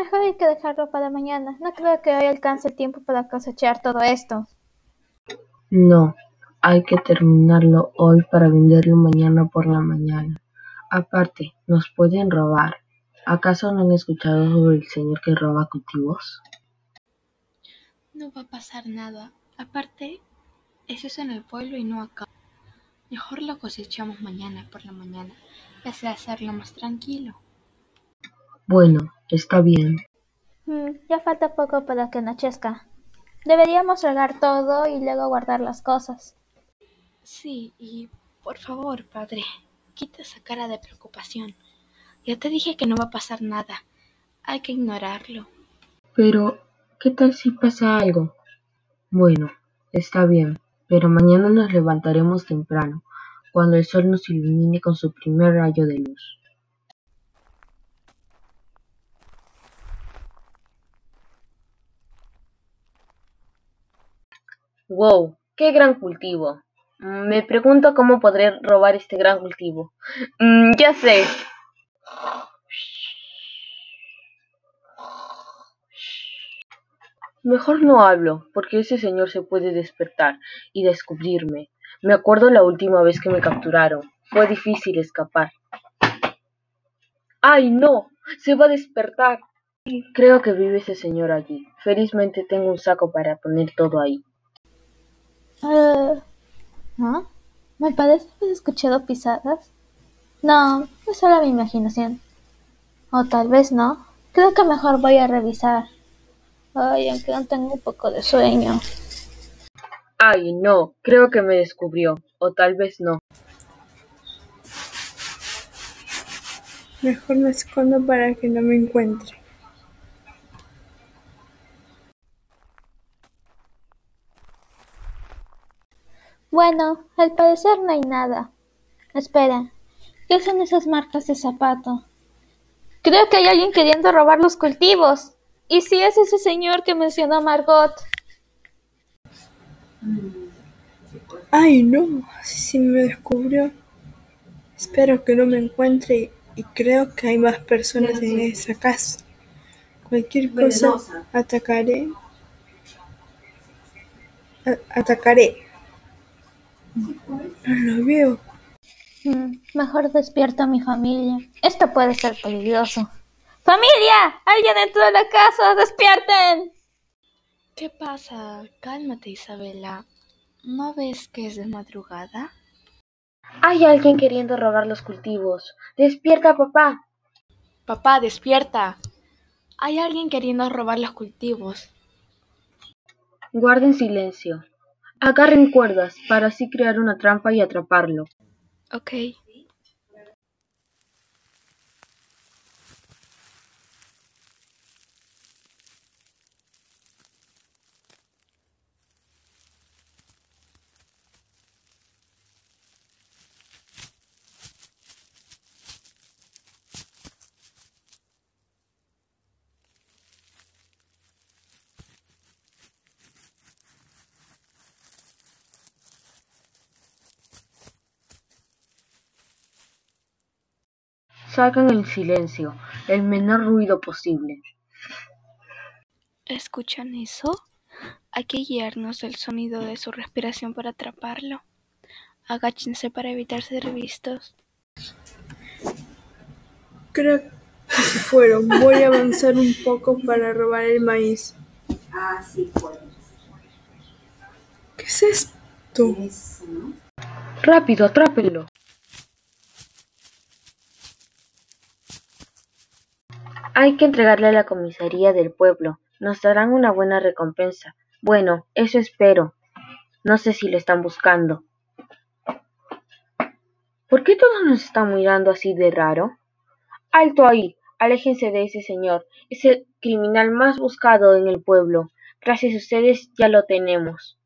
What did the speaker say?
mejor hay que dejarlo para mañana. No creo que hoy alcance el tiempo para cosechar todo esto. No, hay que terminarlo hoy para venderlo mañana por la mañana. Aparte, nos pueden robar. ¿Acaso no han escuchado sobre el señor que roba cultivos? No va a pasar nada. Aparte, eso es en el pueblo y no acá. Mejor lo cosechamos mañana por la mañana, y así hacerlo más tranquilo. Bueno, está bien. Mm, ya falta poco para que anochezca. Deberíamos regar todo y luego guardar las cosas. Sí, y por favor, padre, quita esa cara de preocupación. Ya te dije que no va a pasar nada. Hay que ignorarlo. Pero, ¿qué tal si pasa algo? Bueno, está bien, pero mañana nos levantaremos temprano, cuando el sol nos ilumine con su primer rayo de luz. Wow, qué gran cultivo. Me pregunto cómo podré robar este gran cultivo. Mm, ya sé. Mejor no hablo, porque ese señor se puede despertar y descubrirme. Me acuerdo la última vez que me capturaron. Fue difícil escapar. ¡Ay, no! Se va a despertar. Creo que vive ese señor allí. Felizmente tengo un saco para poner todo ahí. Eh, ¿No? ¿Me parece haber escuchado pisadas? No, es solo mi imaginación. O tal vez no. Creo que mejor voy a revisar. Ay, aunque aún tengo un poco de sueño. Ay, no, creo que me descubrió. O tal vez no. Mejor me escondo para que no me encuentre. Bueno, al parecer no hay nada. Espera, ¿qué son esas marcas de zapato? Creo que hay alguien queriendo robar los cultivos. ¿Y si es ese señor que mencionó Margot? Ay, no, si me descubrió. Espero que no me encuentre y creo que hay más personas en esa casa. Cualquier cosa atacaré. A- atacaré. No lo veo. Mm, mejor despierto a mi familia. Esto puede ser peligroso. ¡Familia! ¡Alguien entró en la casa! ¡Despierten! ¿Qué pasa? Cálmate, Isabela. ¿No ves que es de madrugada? Hay alguien queriendo robar los cultivos. Despierta, papá. Papá, despierta. Hay alguien queriendo robar los cultivos. Guarden silencio. Agarren cuerdas para así crear una trampa y atraparlo. Ok. Salgan en silencio, el menor ruido posible. ¿Escuchan eso? Hay que guiarnos del sonido de su respiración para atraparlo. Agáchense para evitar ser vistos. Creo que se fueron. Voy a avanzar un poco para robar el maíz. ¿Qué es esto? Rápido, atrápenlo. Hay que entregarle a la comisaría del pueblo. Nos darán una buena recompensa. Bueno, eso espero. No sé si lo están buscando. ¿Por qué todos nos están mirando así de raro? Alto ahí. Aléjense de ese señor. Es el criminal más buscado en el pueblo. Gracias a ustedes ya lo tenemos.